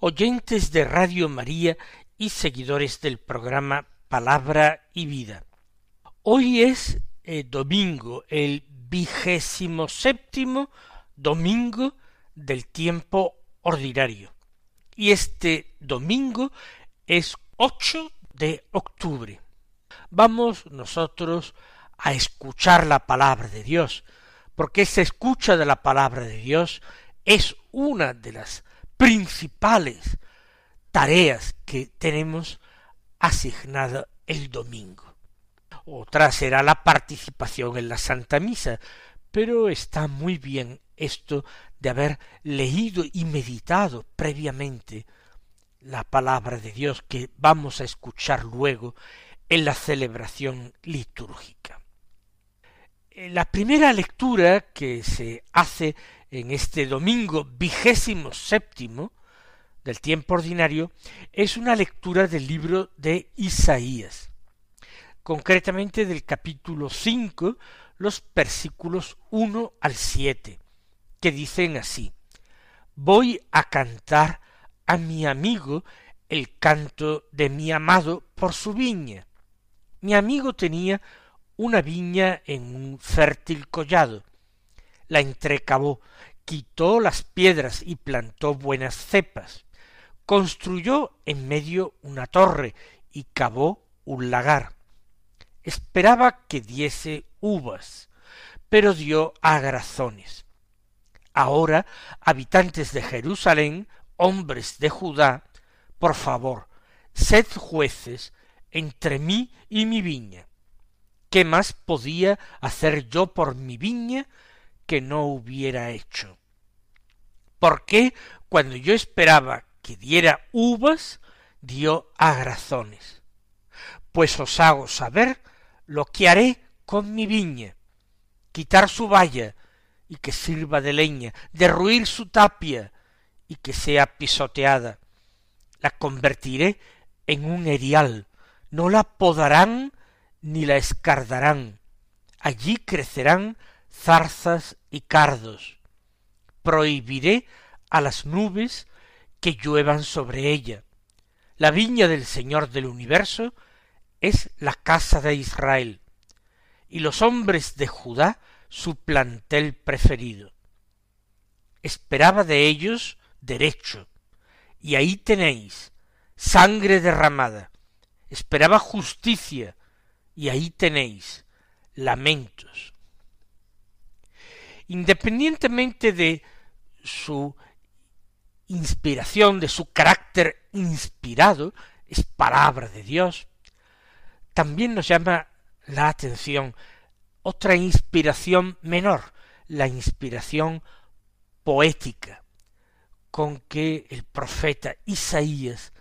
oyentes de Radio María y seguidores del programa Palabra y Vida. Hoy es eh, domingo, el vigésimo séptimo domingo del tiempo ordinario. Y este domingo es 8 de octubre. Vamos nosotros a escuchar la palabra de Dios, porque esa escucha de la palabra de Dios es una de las principales tareas que tenemos asignada el domingo. Otra será la participación en la Santa Misa, pero está muy bien esto de haber leído y meditado previamente la palabra de Dios que vamos a escuchar luego en la celebración litúrgica. La primera lectura que se hace en este domingo vigésimo séptimo del tiempo ordinario es una lectura del libro de Isaías, concretamente del capítulo cinco, los versículos uno al siete, que dicen así Voy a cantar a mi amigo el canto de mi amado por su viña. Mi amigo tenía una viña en un fértil collado, la entrecavó, quitó las piedras y plantó buenas cepas, construyó en medio una torre y cavó un lagar. Esperaba que diese uvas, pero dio agrazones. Ahora, habitantes de Jerusalén, hombres de Judá, por favor, sed jueces entre mí y mi viña. ¿Qué más podía hacer yo por mi viña que no hubiera hecho? ¿Por qué cuando yo esperaba que diera uvas, dio agrazones? Pues os hago saber lo que haré con mi viña, quitar su valla y que sirva de leña, derruir su tapia y que sea pisoteada. La convertiré en un erial, no la podarán ni la escardarán. Allí crecerán zarzas y cardos. Prohibiré a las nubes que lluevan sobre ella. La viña del Señor del universo es la casa de Israel, y los hombres de Judá su plantel preferido. Esperaba de ellos derecho, y ahí tenéis sangre derramada. Esperaba justicia, y ahí tenéis lamentos. Independientemente de su inspiración, de su carácter inspirado, es palabra de Dios, también nos llama la atención otra inspiración menor, la inspiración poética con que el profeta Isaías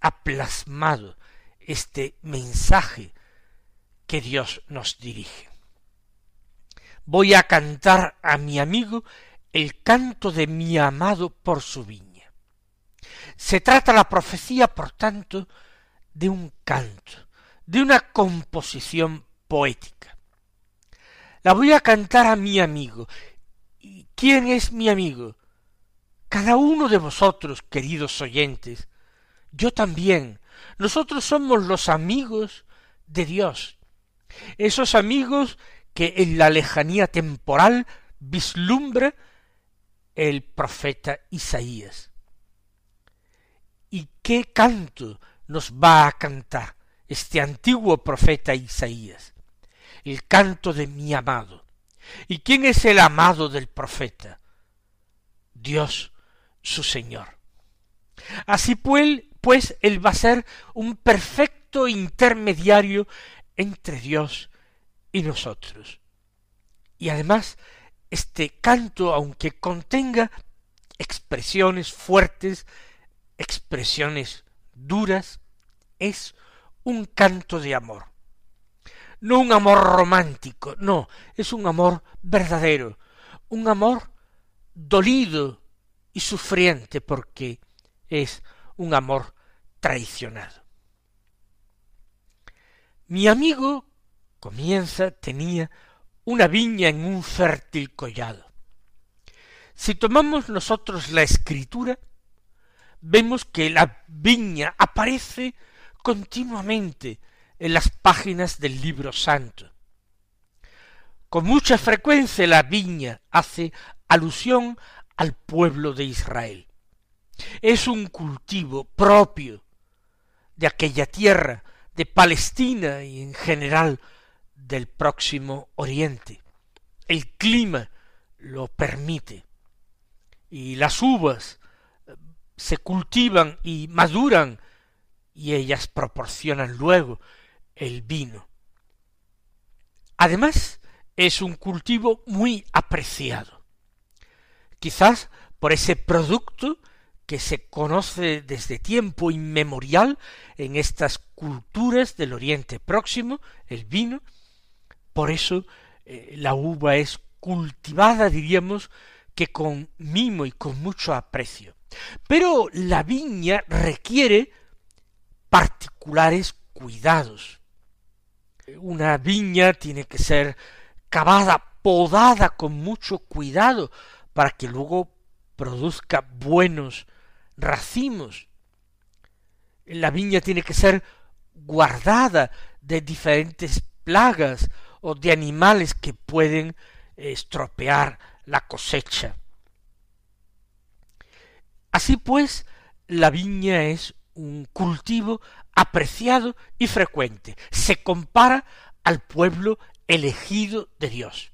ha plasmado este mensaje que Dios nos dirige. Voy a cantar a mi amigo el canto de mi amado por su viña. Se trata la profecía, por tanto, de un canto, de una composición poética. La voy a cantar a mi amigo. ¿Quién es mi amigo? Cada uno de vosotros, queridos oyentes, yo también. Nosotros somos los amigos de Dios. Esos amigos que en la lejanía temporal vislumbra el profeta Isaías. ¿Y qué canto nos va a cantar este antiguo profeta Isaías? El canto de mi amado. ¿Y quién es el amado del profeta? Dios, su Señor. Así pues, pues él va a ser un perfecto intermediario entre Dios y nosotros. Y además, este canto, aunque contenga expresiones fuertes, expresiones duras, es un canto de amor. No un amor romántico, no, es un amor verdadero, un amor dolido y sufriente porque es un amor traicionado. Mi amigo comienza, tenía una viña en un fértil collado. Si tomamos nosotros la escritura, vemos que la viña aparece continuamente en las páginas del libro santo. Con mucha frecuencia la viña hace alusión al pueblo de Israel. Es un cultivo propio de aquella tierra, de Palestina y en general del próximo Oriente. El clima lo permite. Y las uvas eh, se cultivan y maduran y ellas proporcionan luego el vino. Además, es un cultivo muy apreciado. Quizás por ese producto que se conoce desde tiempo inmemorial en estas culturas del Oriente Próximo, el vino, por eso eh, la uva es cultivada, diríamos, que con mimo y con mucho aprecio. Pero la viña requiere particulares cuidados. Una viña tiene que ser cavada, podada con mucho cuidado para que luego produzca buenos racimos. La viña tiene que ser guardada de diferentes plagas o de animales que pueden estropear la cosecha. Así pues, la viña es un cultivo apreciado y frecuente. Se compara al pueblo elegido de Dios.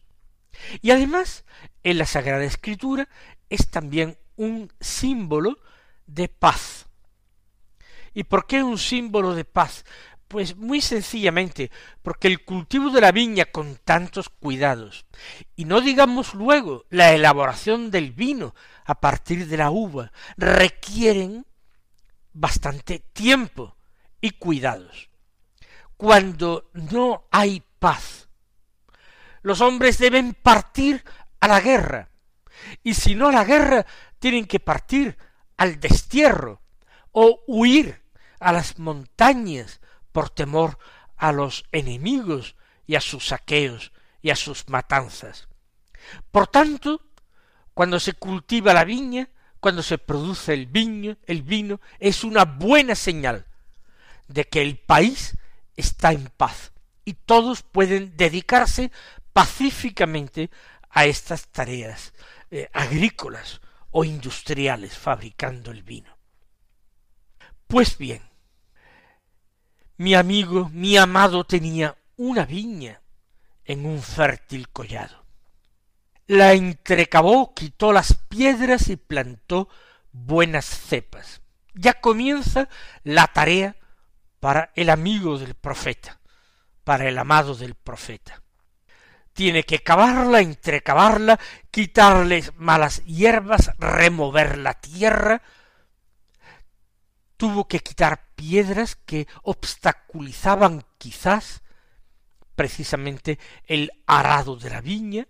Y además, en la Sagrada Escritura es también un símbolo de paz. ¿Y por qué un símbolo de paz? Pues muy sencillamente porque el cultivo de la viña con tantos cuidados, y no digamos luego la elaboración del vino a partir de la uva, requieren bastante tiempo y cuidados. Cuando no hay paz, los hombres deben partir a la guerra, y si no a la guerra, tienen que partir al destierro o huir a las montañas por temor a los enemigos y a sus saqueos y a sus matanzas. Por tanto, cuando se cultiva la viña, cuando se produce el viño, el vino, es una buena señal de que el país está en paz y todos pueden dedicarse pacíficamente a estas tareas eh, agrícolas o industriales fabricando el vino. Pues bien, mi amigo, mi amado tenía una viña en un fértil collado. La entrecabó, quitó las piedras y plantó buenas cepas. Ya comienza la tarea para el amigo del profeta, para el amado del profeta. Tiene que cavarla, entrecavarla, quitarles malas hierbas, remover la tierra, tuvo que quitar piedras que obstaculizaban quizás precisamente el arado de la viña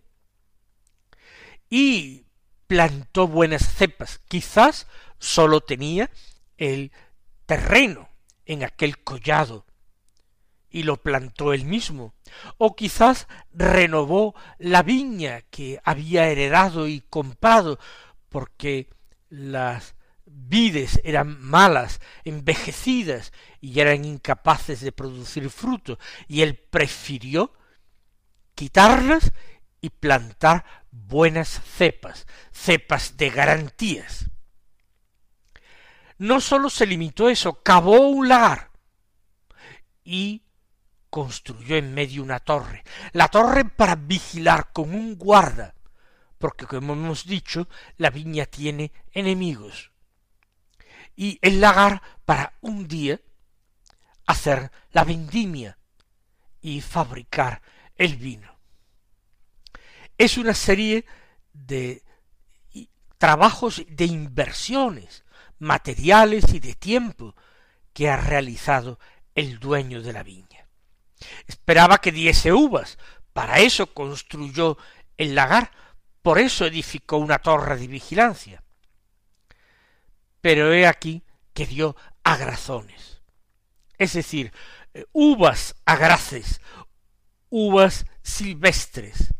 y plantó buenas cepas. Quizás sólo tenía el terreno en aquel collado y lo plantó él mismo, o quizás renovó la viña que había heredado y comprado porque las vides eran malas, envejecidas y eran incapaces de producir fruto, y él prefirió quitarlas y plantar buenas cepas, cepas de garantías. No sólo se limitó eso, cavó un lagar y construyó en medio una torre, la torre para vigilar con un guarda, porque como hemos dicho, la viña tiene enemigos y el lagar para un día hacer la vendimia y fabricar el vino. Es una serie de trabajos de inversiones materiales y de tiempo que ha realizado el dueño de la viña. Esperaba que diese uvas, para eso construyó el lagar, por eso edificó una torre de vigilancia. Pero he aquí que dio agrazones, es decir, eh, uvas agraces, uvas silvestres,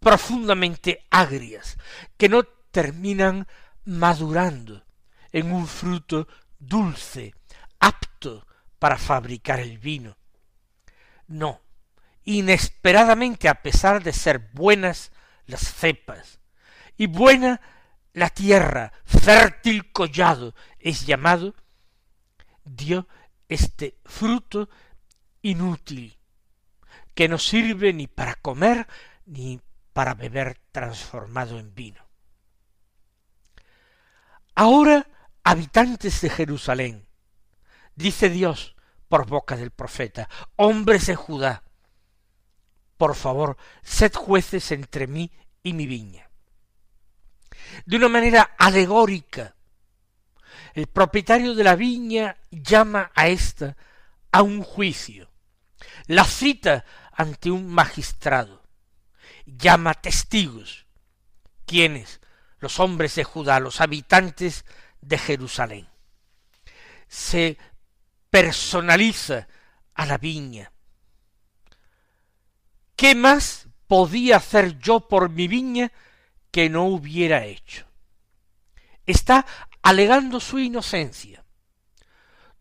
profundamente agrias, que no terminan madurando en un fruto dulce, apto para fabricar el vino. No, inesperadamente a pesar de ser buenas las cepas y buena la tierra, fértil collado es llamado, dio este fruto inútil, que no sirve ni para comer ni para beber transformado en vino. Ahora, habitantes de Jerusalén, dice Dios por boca del profeta, hombres de Judá, por favor, sed jueces entre mí y mi viña. De una manera alegórica, el propietario de la viña llama a ésta a un juicio, la cita ante un magistrado, llama testigos, quienes, los hombres de Judá, los habitantes de Jerusalén. Se personaliza a la viña. ¿Qué más podía hacer yo por mi viña que no hubiera hecho? Está alegando su inocencia.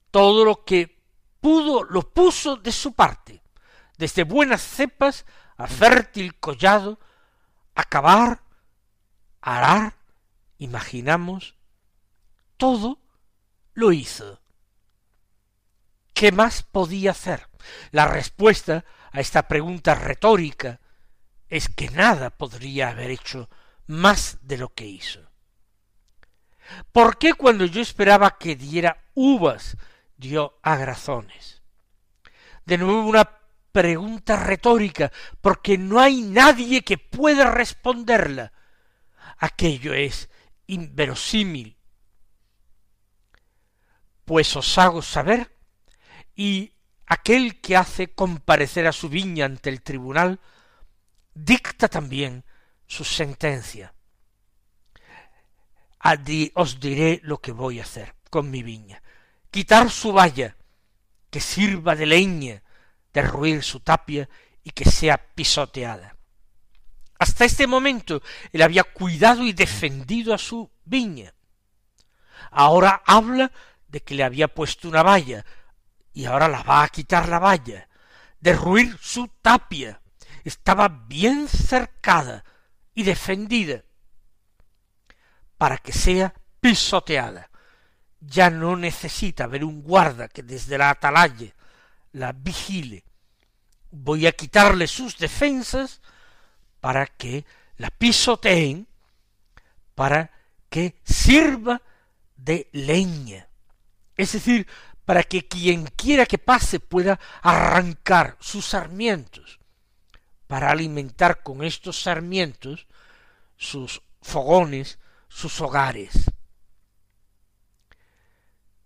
Todo lo que pudo lo puso de su parte, desde buenas cepas a fértil collado, acabar, arar, imaginamos, todo lo hizo. ¿Qué más podía hacer? La respuesta a esta pregunta retórica es que nada podría haber hecho más de lo que hizo. ¿Por qué cuando yo esperaba que diera uvas dio agrazones? De nuevo una pregunta retórica, porque no hay nadie que pueda responderla. Aquello es inverosímil. Pues os hago saber, y aquel que hace comparecer a su viña ante el tribunal, dicta también su sentencia. os diré lo que voy a hacer con mi viña. Quitar su valla, que sirva de leña derruir su tapia y que sea pisoteada. Hasta este momento él había cuidado y defendido a su viña. Ahora habla de que le había puesto una valla y ahora la va a quitar la valla, derruir su tapia. Estaba bien cercada y defendida para que sea pisoteada. Ya no necesita ver un guarda que desde la atalaya la vigile. Voy a quitarle sus defensas para que la pisoteen, para que sirva de leña. Es decir, para que quien quiera que pase pueda arrancar sus sarmientos, para alimentar con estos sarmientos sus fogones, sus hogares.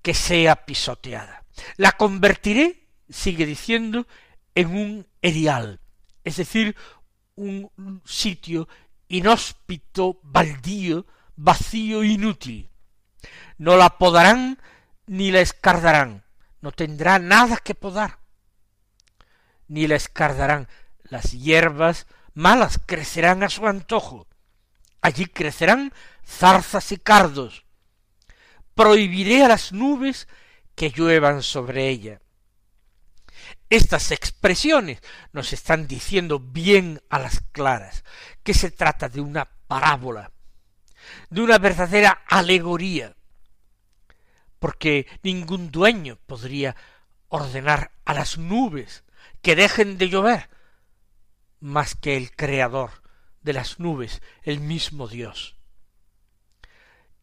Que sea pisoteada. La convertiré sigue diciendo, en un erial, es decir, un sitio inhóspito, baldío, vacío, inútil. No la podarán ni la escardarán, no tendrá nada que podar, ni la escardarán. Las hierbas malas crecerán a su antojo. Allí crecerán zarzas y cardos. Prohibiré a las nubes que lluevan sobre ella. Estas expresiones nos están diciendo bien a las claras que se trata de una parábola, de una verdadera alegoría, porque ningún dueño podría ordenar a las nubes que dejen de llover, más que el creador de las nubes, el mismo Dios.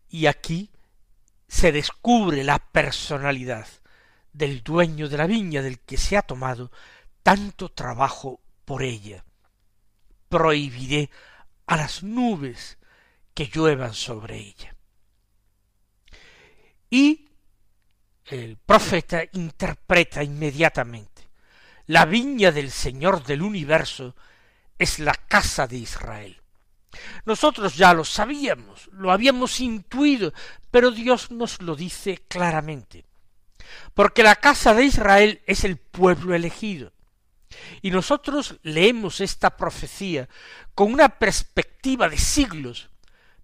Y aquí se descubre la personalidad del dueño de la viña del que se ha tomado tanto trabajo por ella. Prohibiré a las nubes que lluevan sobre ella. Y el profeta interpreta inmediatamente, la viña del Señor del universo es la casa de Israel. Nosotros ya lo sabíamos, lo habíamos intuido, pero Dios nos lo dice claramente. Porque la casa de Israel es el pueblo elegido. Y nosotros leemos esta profecía con una perspectiva de siglos,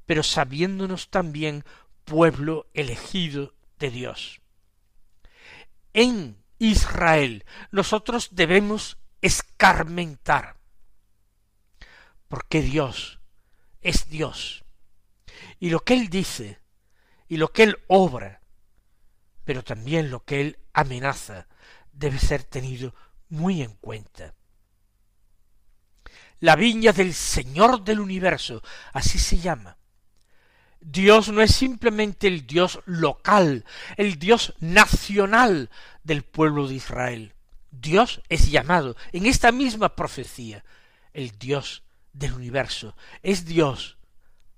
pero sabiéndonos también pueblo elegido de Dios. En Israel nosotros debemos escarmentar, porque Dios es Dios. Y lo que Él dice, y lo que Él obra, pero también lo que Él amenaza, debe ser tenido muy en cuenta. La viña del Señor del universo, así se llama. Dios no es simplemente el Dios local, el Dios nacional del pueblo de Israel. Dios es llamado en esta misma profecía el Dios del universo, es Dios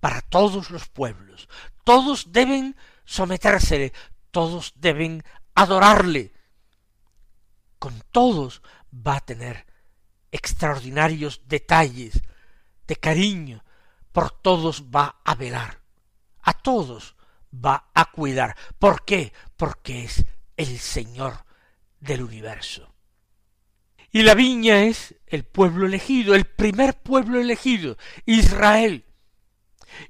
para todos los pueblos. Todos deben sometérsele, todos deben adorarle. Con todos va a tener extraordinarios detalles de cariño, por todos va a velar, a todos va a cuidar. ¿Por qué? Porque es el Señor del universo. Y la viña es el pueblo elegido, el primer pueblo elegido, Israel.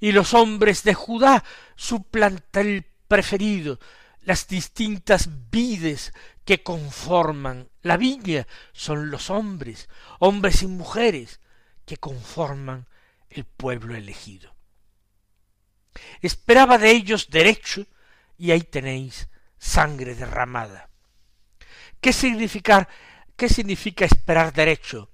Y los hombres de Judá, su plantel preferido, las distintas vides que conforman la viña, son los hombres, hombres y mujeres, que conforman el pueblo elegido. Esperaba de ellos derecho, y ahí tenéis sangre derramada. ¿Qué significar ¿Qué significa esperar derecho?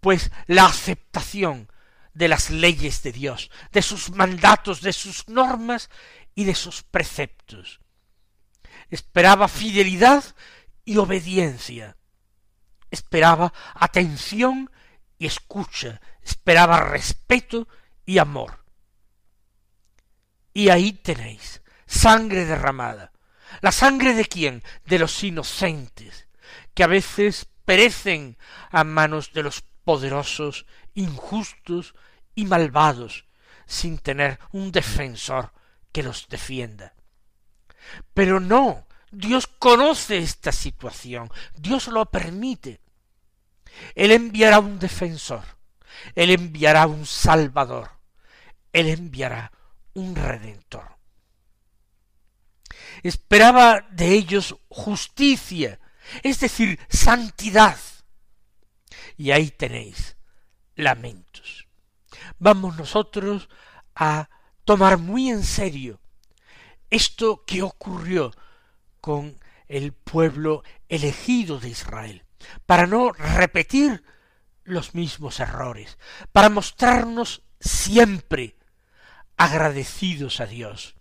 Pues la aceptación de las leyes de Dios, de sus mandatos, de sus normas y de sus preceptos. Esperaba fidelidad y obediencia. Esperaba atención y escucha. Esperaba respeto y amor. Y ahí tenéis sangre derramada. ¿La sangre de quién? De los inocentes, que a veces perecen a manos de los poderosos, injustos y malvados, sin tener un defensor que los defienda. Pero no, Dios conoce esta situación, Dios lo permite. Él enviará un defensor, Él enviará un salvador, Él enviará un redentor. Esperaba de ellos justicia, es decir, santidad. Y ahí tenéis lamentos. Vamos nosotros a tomar muy en serio esto que ocurrió con el pueblo elegido de Israel, para no repetir los mismos errores, para mostrarnos siempre agradecidos a Dios,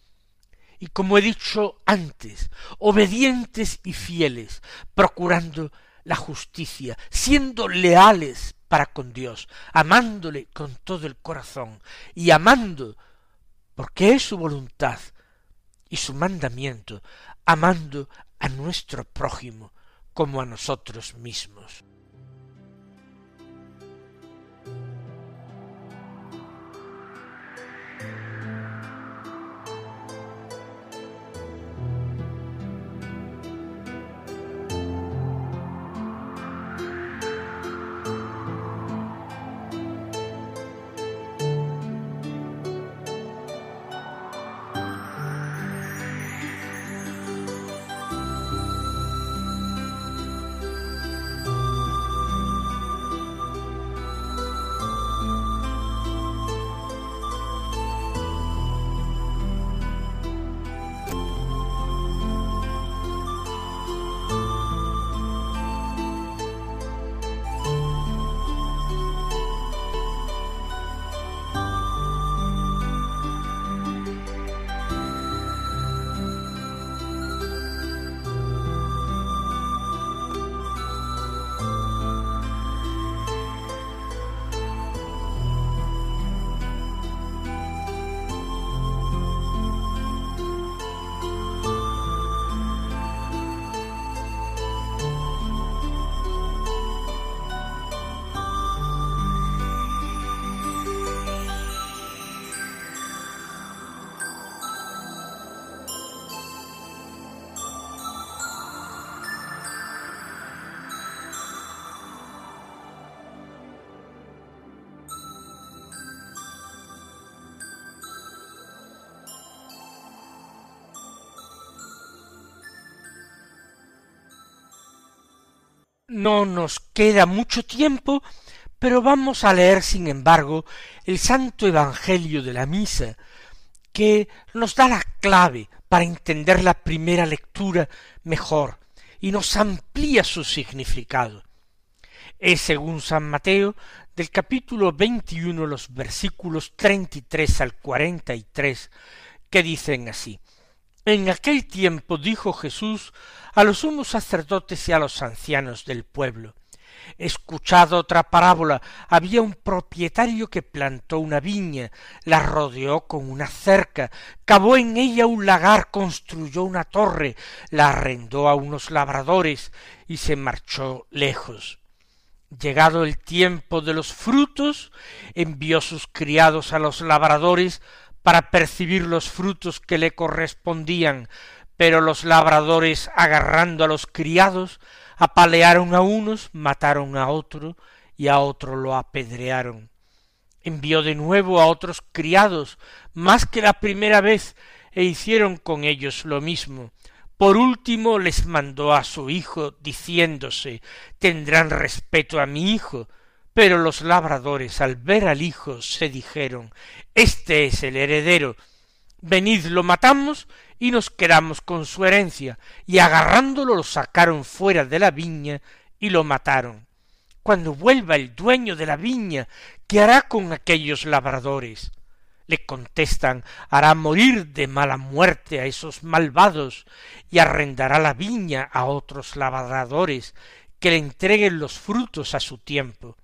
y como he dicho antes, obedientes y fieles, procurando la justicia, siendo leales para con Dios, amándole con todo el corazón y amando, porque es su voluntad y su mandamiento, amando a nuestro prójimo como a nosotros mismos. No nos queda mucho tiempo, pero vamos a leer, sin embargo, el Santo Evangelio de la Misa, que nos da la clave para entender la primera lectura mejor y nos amplía su significado. Es, según San Mateo, del capítulo veintiuno, los versículos treinta y tres al cuarenta y tres, que dicen así En aquel tiempo dijo Jesús a los sumos sacerdotes y a los ancianos del pueblo Escuchad otra parábola. Había un propietario que plantó una viña, la rodeó con una cerca, cavó en ella un lagar, construyó una torre, la arrendó a unos labradores y se marchó lejos. Llegado el tiempo de los frutos, envió sus criados a los labradores para percibir los frutos que le correspondían, pero los labradores, agarrando a los criados, apalearon a unos, mataron a otro, y a otro lo apedrearon. Envió de nuevo a otros criados, más que la primera vez, e hicieron con ellos lo mismo. Por último les mandó a su hijo, diciéndose tendrán respeto a mi hijo. Pero los labradores al ver al hijo se dijeron Este es el heredero. Venid lo matamos y nos quedamos con su herencia. Y agarrándolo lo sacaron fuera de la viña y lo mataron. Cuando vuelva el dueño de la viña, ¿qué hará con aquellos labradores? le contestan hará morir de mala muerte a esos malvados y arrendará la viña a otros labradores que le entreguen los frutos a su tiempo.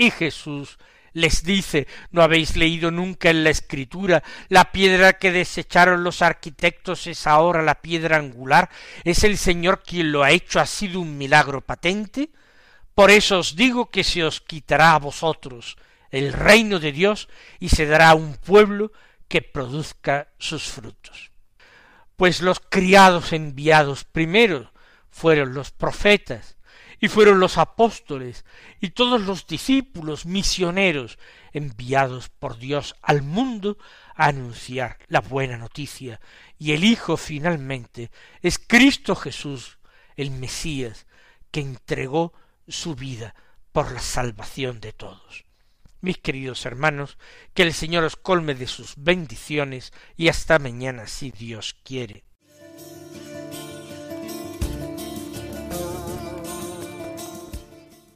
Y Jesús les dice ¿No habéis leído nunca en la escritura la piedra que desecharon los arquitectos es ahora la piedra angular? ¿Es el Señor quien lo ha hecho? ¿Ha sido un milagro patente? Por eso os digo que se os quitará a vosotros el reino de Dios y se dará a un pueblo que produzca sus frutos. Pues los criados enviados primero fueron los profetas, y fueron los apóstoles y todos los discípulos misioneros enviados por Dios al mundo a anunciar la buena noticia, y el Hijo finalmente es Cristo Jesús, el Mesías, que entregó su vida por la salvación de todos. Mis queridos hermanos, que el Señor os colme de sus bendiciones y hasta mañana si Dios quiere.